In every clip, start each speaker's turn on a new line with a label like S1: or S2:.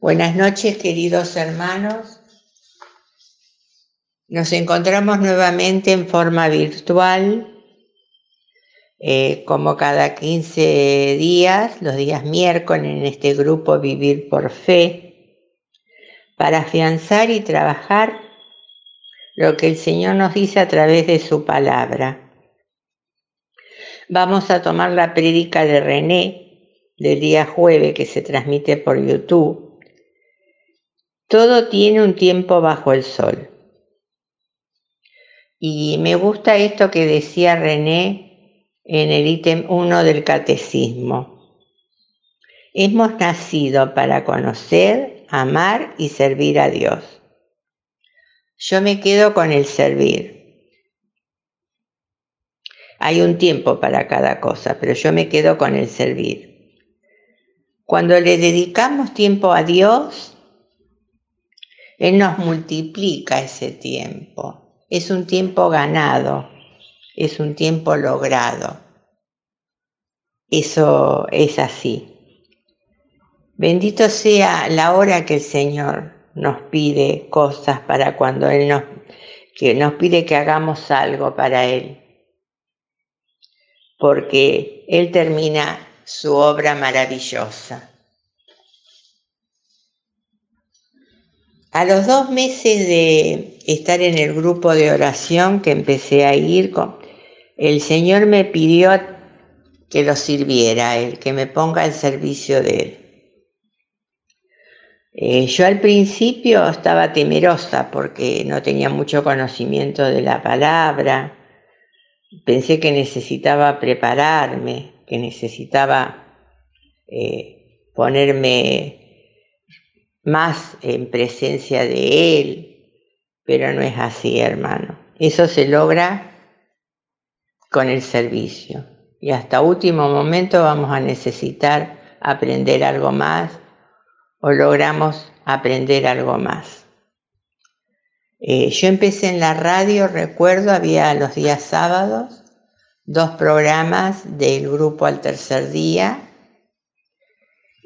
S1: Buenas noches, queridos hermanos. Nos encontramos nuevamente en forma virtual, eh, como cada 15 días, los días miércoles, en este grupo Vivir por Fe, para afianzar y trabajar lo que el Señor nos dice a través de su palabra. Vamos a tomar la prédica de René del día jueves que se transmite por YouTube todo tiene un tiempo bajo el sol. Y me gusta esto que decía René en el ítem 1 del catecismo. Hemos nacido para conocer, amar y servir a Dios. Yo me quedo con el servir. Hay un tiempo para cada cosa, pero yo me quedo con el servir. Cuando le dedicamos tiempo a Dios, él nos multiplica ese tiempo. Es un tiempo ganado, es un tiempo logrado. Eso es así. Bendito sea la hora que el Señor nos pide cosas para cuando Él nos, que nos pide que hagamos algo para Él. Porque Él termina su obra maravillosa. A los dos meses de estar en el grupo de oración que empecé a ir, el Señor me pidió que lo sirviera, el que me ponga al servicio de Él. Eh, yo al principio estaba temerosa porque no tenía mucho conocimiento de la palabra, pensé que necesitaba prepararme, que necesitaba eh, ponerme más en presencia de Él, pero no es así, hermano. Eso se logra con el servicio. Y hasta último momento vamos a necesitar aprender algo más o logramos aprender algo más. Eh, yo empecé en la radio, recuerdo, había los días sábados dos programas del grupo al tercer día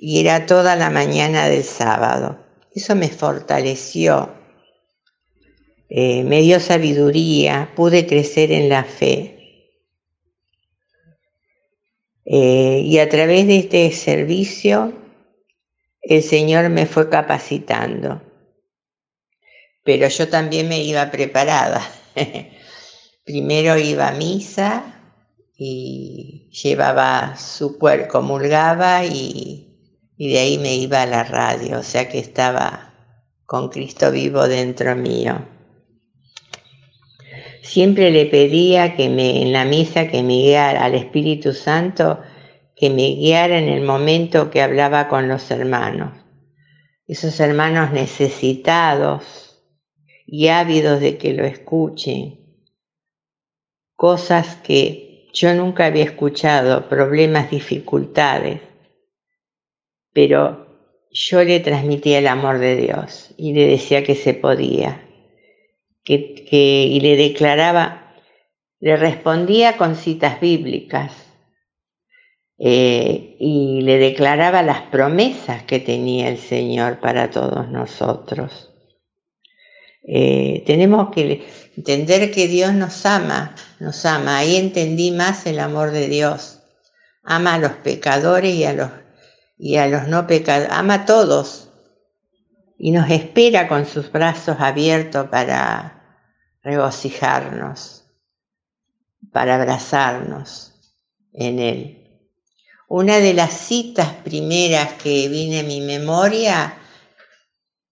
S1: y era toda la mañana del sábado. Eso me fortaleció, eh, me dio sabiduría, pude crecer en la fe. Eh, y a través de este servicio, el Señor me fue capacitando. Pero yo también me iba preparada. Primero iba a misa y llevaba su cuerpo, comulgaba y y de ahí me iba a la radio, o sea que estaba con Cristo vivo dentro mío. Siempre le pedía que me, en la misa que me guiara al Espíritu Santo, que me guiara en el momento que hablaba con los hermanos. Esos hermanos necesitados y ávidos de que lo escuchen. Cosas que yo nunca había escuchado, problemas, dificultades pero yo le transmitía el amor de Dios y le decía que se podía, que, y le declaraba, le respondía con citas bíblicas eh, y le declaraba las promesas que tenía el Señor para todos nosotros. Eh, tenemos que entender que Dios nos ama, nos ama. Ahí entendí más el amor de Dios. Ama a los pecadores y a los y a los no pecadores, ama a todos y nos espera con sus brazos abiertos para regocijarnos, para abrazarnos en Él. Una de las citas primeras que viene a mi memoria,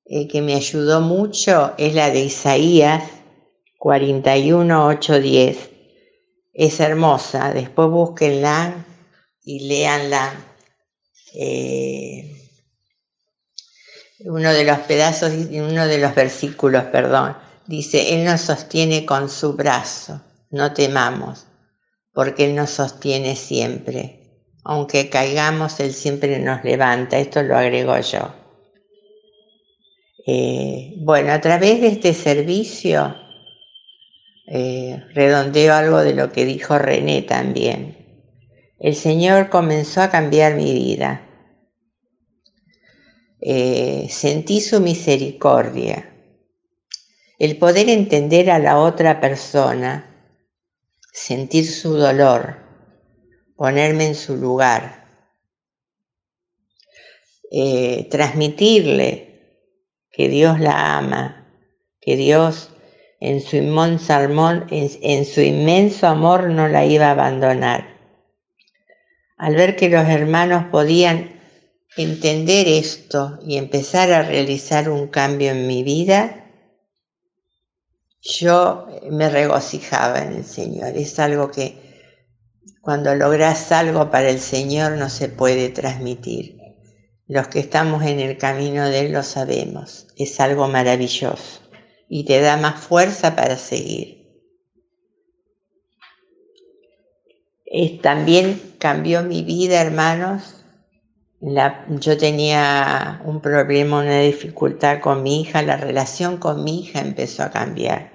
S1: eh, que me ayudó mucho, es la de Isaías 41, 8, 10. Es hermosa, después búsquenla y léanla eh, uno de los pedazos, uno de los versículos, perdón, dice, Él nos sostiene con su brazo, no temamos, porque Él nos sostiene siempre. Aunque caigamos, Él siempre nos levanta, esto lo agrego yo. Eh, bueno, a través de este servicio, eh, redondeo algo de lo que dijo René también el Señor comenzó a cambiar mi vida. eh, sentí su misericordia, el poder entender a la otra persona, sentir su dolor, ponerme en su lugar, eh, transmitirle que Dios la ama, que Dios en su, inmenso amor, en su inmenso amor no la iba a abandonar. Al ver que los hermanos podían entender esto y empezar a realizar un cambio en mi vida, yo me regocijaba en el Señor. Es algo que cuando logras algo para el Señor no se puede transmitir. Los que estamos en el camino de Él lo sabemos. Es algo maravilloso y te da más fuerza para seguir. También cambió mi vida, hermanos. yo tenía un problema, una dificultad con mi hija, la relación con mi hija empezó a cambiar.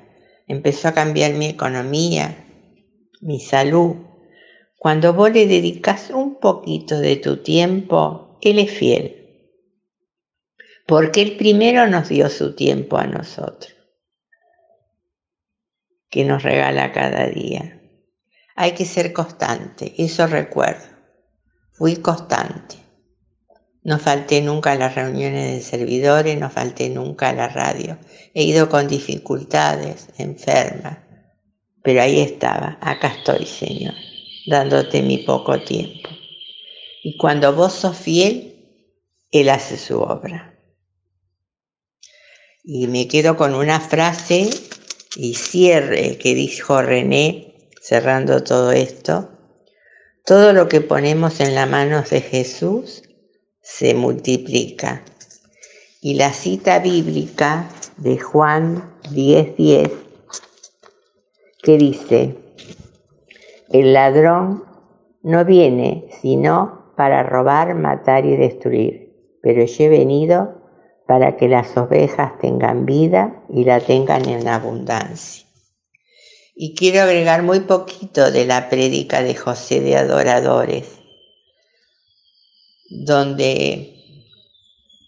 S1: Empezó a cambiar mi economía, mi salud. Cuando vos le dedicas un poquito de tu tiempo, Él es fiel. Porque Él primero nos dio su tiempo a nosotros que nos regala cada día. Hay que ser constante, eso recuerdo. Fui constante. No falté nunca a las reuniones de servidores, no falté nunca a la radio. He ido con dificultades, enferma, pero ahí estaba, acá estoy, Señor, dándote mi poco tiempo. Y cuando vos sos fiel, Él hace su obra. Y me quedo con una frase y cierre que dijo René, cerrando todo esto, todo lo que ponemos en las manos de Jesús se multiplica. Y la cita bíblica de Juan 10:10, 10, que dice, el ladrón no viene sino para robar, matar y destruir, pero yo he venido para que las ovejas tengan vida y la tengan en abundancia. Y quiero agregar muy poquito de la prédica de José de Adoradores, donde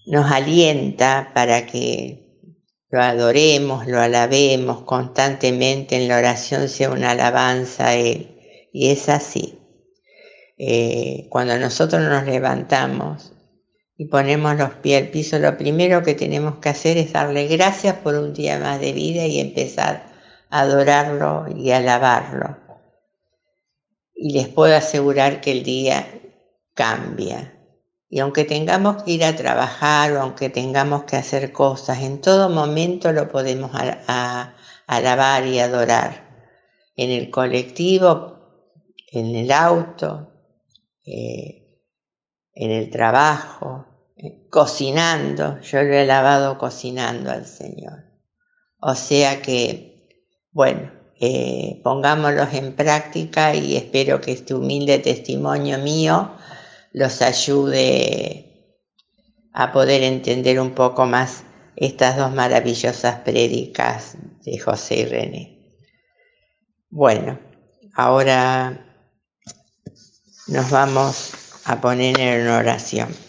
S1: nos alienta para que lo adoremos, lo alabemos constantemente en la oración, sea una alabanza a Él. Y es así. Eh, cuando nosotros nos levantamos y ponemos los pies al piso, lo primero que tenemos que hacer es darle gracias por un día más de vida y empezar adorarlo y alabarlo. Y les puedo asegurar que el día cambia. Y aunque tengamos que ir a trabajar o aunque tengamos que hacer cosas, en todo momento lo podemos alabar y adorar. En el colectivo, en el auto, eh, en el trabajo, eh, cocinando. Yo lo he lavado cocinando al Señor. O sea que, bueno, eh, pongámoslos en práctica y espero que este humilde testimonio mío los ayude a poder entender un poco más estas dos maravillosas prédicas de José y René. Bueno, ahora nos vamos a poner en oración.